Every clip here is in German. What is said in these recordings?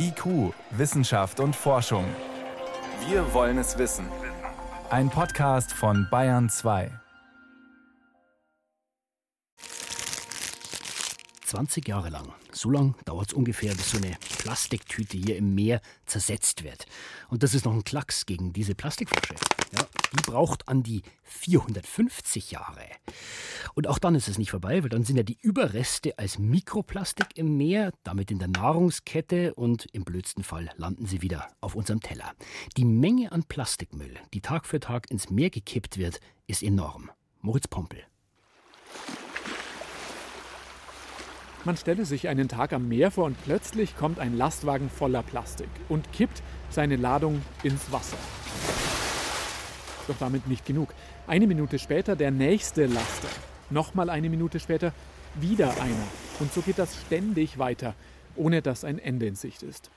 IQ, Wissenschaft und Forschung. Wir wollen es wissen. Ein Podcast von Bayern 2. 20 Jahre lang. So lang dauert es ungefähr, bis so eine Plastiktüte hier im Meer zersetzt wird. Und das ist noch ein Klacks gegen diese Plastikflasche. Ja, die braucht an die 450 Jahre. Und auch dann ist es nicht vorbei, weil dann sind ja die Überreste als Mikroplastik im Meer, damit in der Nahrungskette und im blödsten Fall landen sie wieder auf unserem Teller. Die Menge an Plastikmüll, die Tag für Tag ins Meer gekippt wird, ist enorm. Moritz Pompel. Man stelle sich einen Tag am Meer vor und plötzlich kommt ein Lastwagen voller Plastik und kippt seine Ladung ins Wasser. Doch damit nicht genug. Eine Minute später der nächste Laster. Nochmal eine Minute später wieder einer. Und so geht das ständig weiter, ohne dass ein Ende in Sicht ist.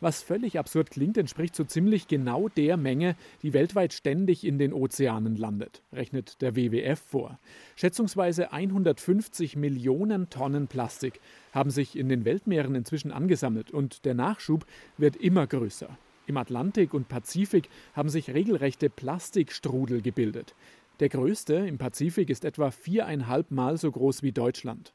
Was völlig absurd klingt, entspricht so ziemlich genau der Menge, die weltweit ständig in den Ozeanen landet, rechnet der WWF vor. Schätzungsweise 150 Millionen Tonnen Plastik haben sich in den Weltmeeren inzwischen angesammelt und der Nachschub wird immer größer. Im Atlantik und Pazifik haben sich regelrechte Plastikstrudel gebildet. Der größte im Pazifik ist etwa viereinhalb Mal so groß wie Deutschland.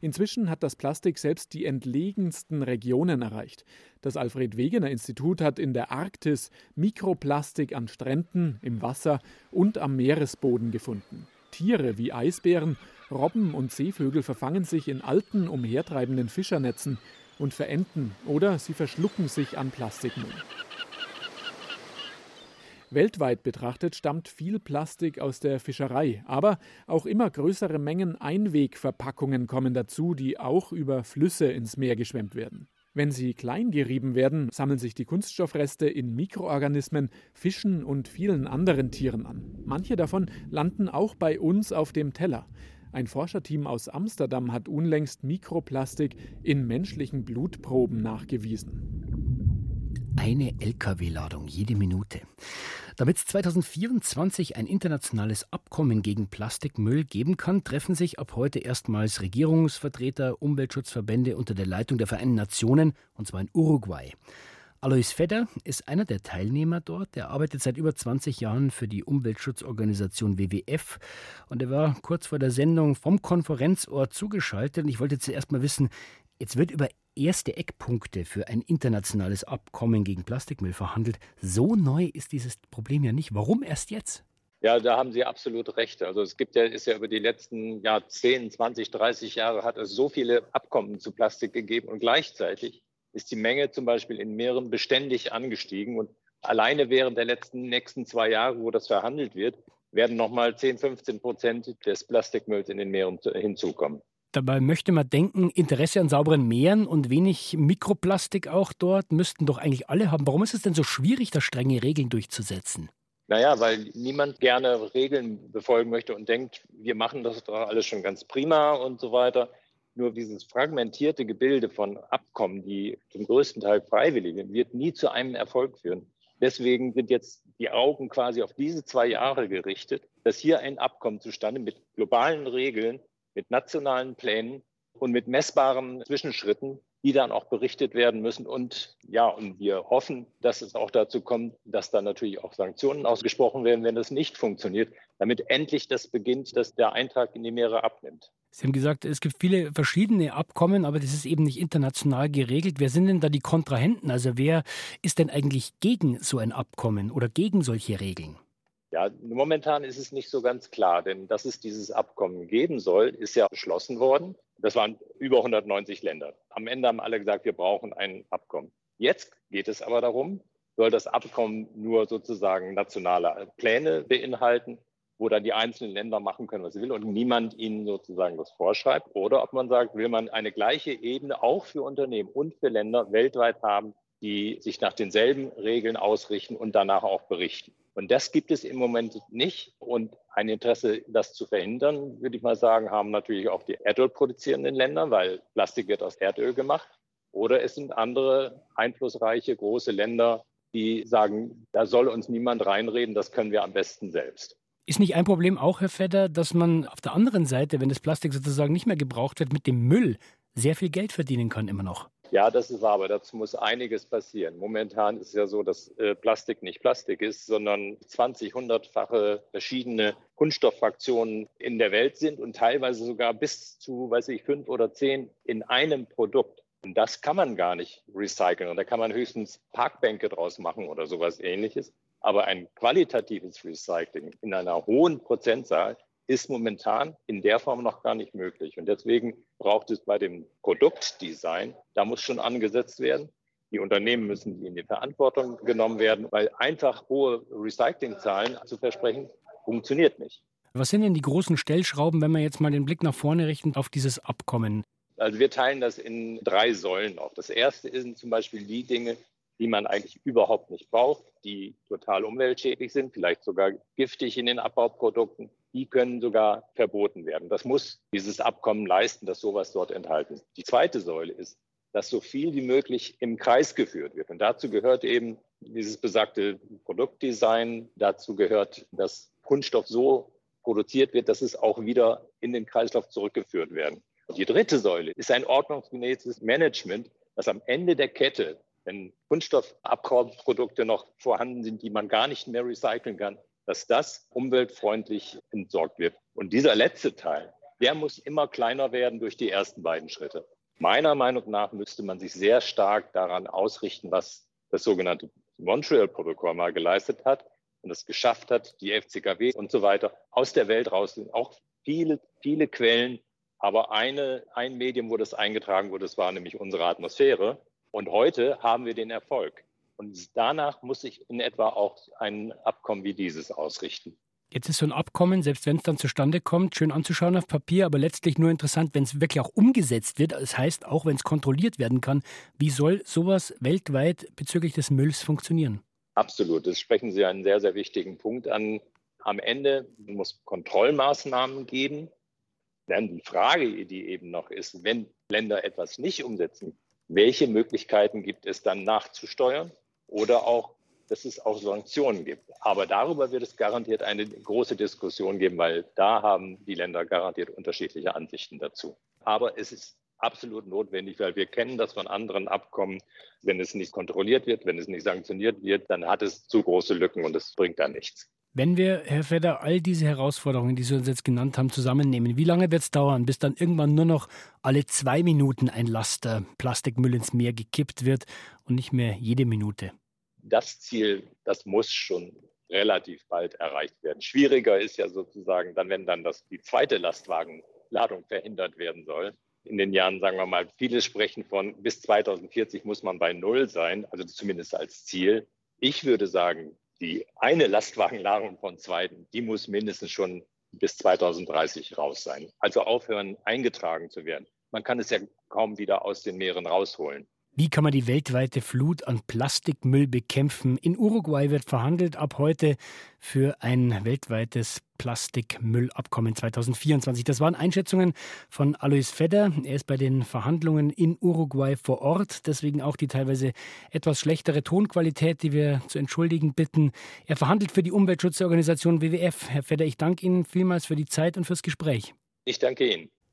Inzwischen hat das Plastik selbst die entlegensten Regionen erreicht. Das Alfred Wegener Institut hat in der Arktis Mikroplastik an Stränden, im Wasser und am Meeresboden gefunden. Tiere wie Eisbären, Robben und Seevögel verfangen sich in alten, umhertreibenden Fischernetzen und verenden oder sie verschlucken sich an Plastikmüll. Weltweit betrachtet stammt viel Plastik aus der Fischerei, aber auch immer größere Mengen Einwegverpackungen kommen dazu, die auch über Flüsse ins Meer geschwemmt werden. Wenn sie klein gerieben werden, sammeln sich die Kunststoffreste in Mikroorganismen, Fischen und vielen anderen Tieren an. Manche davon landen auch bei uns auf dem Teller. Ein Forscherteam aus Amsterdam hat unlängst Mikroplastik in menschlichen Blutproben nachgewiesen. Eine Lkw-Ladung jede Minute. Damit es 2024 ein internationales Abkommen gegen Plastikmüll geben kann, treffen sich ab heute erstmals Regierungsvertreter, Umweltschutzverbände unter der Leitung der Vereinten Nationen, und zwar in Uruguay. Alois Fedder ist einer der Teilnehmer dort. Er arbeitet seit über 20 Jahren für die Umweltschutzorganisation WWF und er war kurz vor der Sendung vom Konferenzort zugeschaltet. Und ich wollte zuerst mal wissen, jetzt wird über erste Eckpunkte für ein internationales Abkommen gegen Plastikmüll verhandelt. So neu ist dieses Problem ja nicht. Warum erst jetzt? Ja, da haben Sie absolut recht. Also es gibt ja, ist ja über die letzten ja, 10, 20, 30 Jahre hat es so viele Abkommen zu Plastik gegeben und gleichzeitig ist die Menge zum Beispiel in Meeren beständig angestiegen und alleine während der letzten nächsten zwei Jahre, wo das verhandelt wird, werden nochmal 10, 15 Prozent des Plastikmülls in den Meeren hinzukommen. Dabei möchte man denken, Interesse an sauberen Meeren und wenig Mikroplastik auch dort müssten doch eigentlich alle haben. Warum ist es denn so schwierig, da strenge Regeln durchzusetzen? Naja, weil niemand gerne Regeln befolgen möchte und denkt, wir machen das doch alles schon ganz prima und so weiter. Nur dieses fragmentierte Gebilde von Abkommen, die zum größten Teil freiwillig sind, wird nie zu einem Erfolg führen. Deswegen sind jetzt die Augen quasi auf diese zwei Jahre gerichtet, dass hier ein Abkommen zustande mit globalen Regeln mit nationalen Plänen und mit messbaren Zwischenschritten, die dann auch berichtet werden müssen. Und ja, und wir hoffen, dass es auch dazu kommt, dass dann natürlich auch Sanktionen ausgesprochen werden, wenn das nicht funktioniert, damit endlich das beginnt, dass der Eintrag in die Meere abnimmt. Sie haben gesagt, es gibt viele verschiedene Abkommen, aber das ist eben nicht international geregelt. Wer sind denn da die Kontrahenten? Also wer ist denn eigentlich gegen so ein Abkommen oder gegen solche Regeln? Momentan ist es nicht so ganz klar, denn dass es dieses Abkommen geben soll, ist ja beschlossen worden. Das waren über 190 Länder. Am Ende haben alle gesagt, wir brauchen ein Abkommen. Jetzt geht es aber darum, soll das Abkommen nur sozusagen nationale Pläne beinhalten, wo dann die einzelnen Länder machen können, was sie will und niemand ihnen sozusagen das vorschreibt. Oder ob man sagt, will man eine gleiche Ebene auch für Unternehmen und für Länder weltweit haben, die sich nach denselben Regeln ausrichten und danach auch berichten. Und das gibt es im Moment nicht. Und ein Interesse, das zu verhindern, würde ich mal sagen, haben natürlich auch die Erdöl produzierenden Länder, weil Plastik wird aus Erdöl gemacht. Oder es sind andere einflussreiche große Länder, die sagen, da soll uns niemand reinreden, das können wir am besten selbst. Ist nicht ein Problem auch, Herr Fedder, dass man auf der anderen Seite, wenn das Plastik sozusagen nicht mehr gebraucht wird, mit dem Müll sehr viel Geld verdienen kann immer noch? Ja, das ist wahr, aber dazu muss einiges passieren. Momentan ist es ja so, dass äh, Plastik nicht Plastik ist, sondern 20, 100-fache verschiedene Kunststofffraktionen in der Welt sind und teilweise sogar bis zu, weiß ich, fünf oder zehn in einem Produkt. Und das kann man gar nicht recyceln. Und da kann man höchstens Parkbänke draus machen oder sowas ähnliches. Aber ein qualitatives Recycling in einer hohen Prozentzahl ist momentan in der Form noch gar nicht möglich. Und deswegen braucht es bei dem Produktdesign, da muss schon angesetzt werden. Die Unternehmen müssen in die Verantwortung genommen werden, weil einfach hohe Recyclingzahlen zu versprechen, funktioniert nicht. Was sind denn die großen Stellschrauben, wenn wir jetzt mal den Blick nach vorne richten auf dieses Abkommen? Also wir teilen das in drei Säulen auf. Das erste sind zum Beispiel die Dinge, die man eigentlich überhaupt nicht braucht, die total umweltschädlich sind, vielleicht sogar giftig in den Abbauprodukten. Die können sogar verboten werden. Das muss dieses Abkommen leisten, dass sowas dort enthalten ist. Die zweite Säule ist, dass so viel wie möglich im Kreis geführt wird. Und dazu gehört eben dieses besagte Produktdesign. Dazu gehört, dass Kunststoff so produziert wird, dass es auch wieder in den Kreislauf zurückgeführt werden. Und die dritte Säule ist ein ordnungsgemäßes Management, das am Ende der Kette wenn Kunststoffabbauprodukte noch vorhanden sind, die man gar nicht mehr recyceln kann, dass das umweltfreundlich entsorgt wird. Und dieser letzte Teil, der muss immer kleiner werden durch die ersten beiden Schritte. Meiner Meinung nach müsste man sich sehr stark daran ausrichten, was das sogenannte Montreal-Protokoll mal geleistet hat und es geschafft hat, die FCKW und so weiter aus der Welt raus. Auch viele, viele Quellen, aber eine, ein Medium, wo das eingetragen wurde, das war nämlich unsere Atmosphäre. Und heute haben wir den Erfolg. Und danach muss sich in etwa auch ein Abkommen wie dieses ausrichten. Jetzt ist so ein Abkommen, selbst wenn es dann zustande kommt, schön anzuschauen auf Papier, aber letztlich nur interessant, wenn es wirklich auch umgesetzt wird. Das heißt, auch wenn es kontrolliert werden kann, wie soll sowas weltweit bezüglich des Mülls funktionieren? Absolut, das sprechen Sie einen sehr, sehr wichtigen Punkt an. Am Ende muss es Kontrollmaßnahmen geben. Dann die Frage, die eben noch ist, wenn Länder etwas nicht umsetzen, welche Möglichkeiten gibt es dann nachzusteuern oder auch, dass es auch Sanktionen gibt. Aber darüber wird es garantiert eine große Diskussion geben, weil da haben die Länder garantiert unterschiedliche Ansichten dazu. Aber es ist absolut notwendig, weil wir kennen das von anderen Abkommen. Wenn es nicht kontrolliert wird, wenn es nicht sanktioniert wird, dann hat es zu große Lücken und es bringt da nichts. Wenn wir, Herr Fedder, all diese Herausforderungen, die Sie uns jetzt genannt haben, zusammennehmen, wie lange wird es dauern, bis dann irgendwann nur noch alle zwei Minuten ein Laster Plastikmüll ins Meer gekippt wird und nicht mehr jede Minute? Das Ziel, das muss schon relativ bald erreicht werden. Schwieriger ist ja sozusagen dann, wenn dann das, die zweite Lastwagenladung verhindert werden soll. In den Jahren, sagen wir mal, viele sprechen von bis 2040 muss man bei Null sein, also zumindest als Ziel. Ich würde sagen, die eine Lastwagenladung von zweiten, die muss mindestens schon bis 2030 raus sein. Also aufhören, eingetragen zu werden. Man kann es ja kaum wieder aus den Meeren rausholen. Wie kann man die weltweite Flut an Plastikmüll bekämpfen? In Uruguay wird verhandelt ab heute für ein weltweites Plastikmüllabkommen 2024. Das waren Einschätzungen von Alois Fedder. Er ist bei den Verhandlungen in Uruguay vor Ort. Deswegen auch die teilweise etwas schlechtere Tonqualität, die wir zu entschuldigen bitten. Er verhandelt für die Umweltschutzorganisation WWF. Herr Fedder, ich danke Ihnen vielmals für die Zeit und fürs Gespräch. Ich danke Ihnen.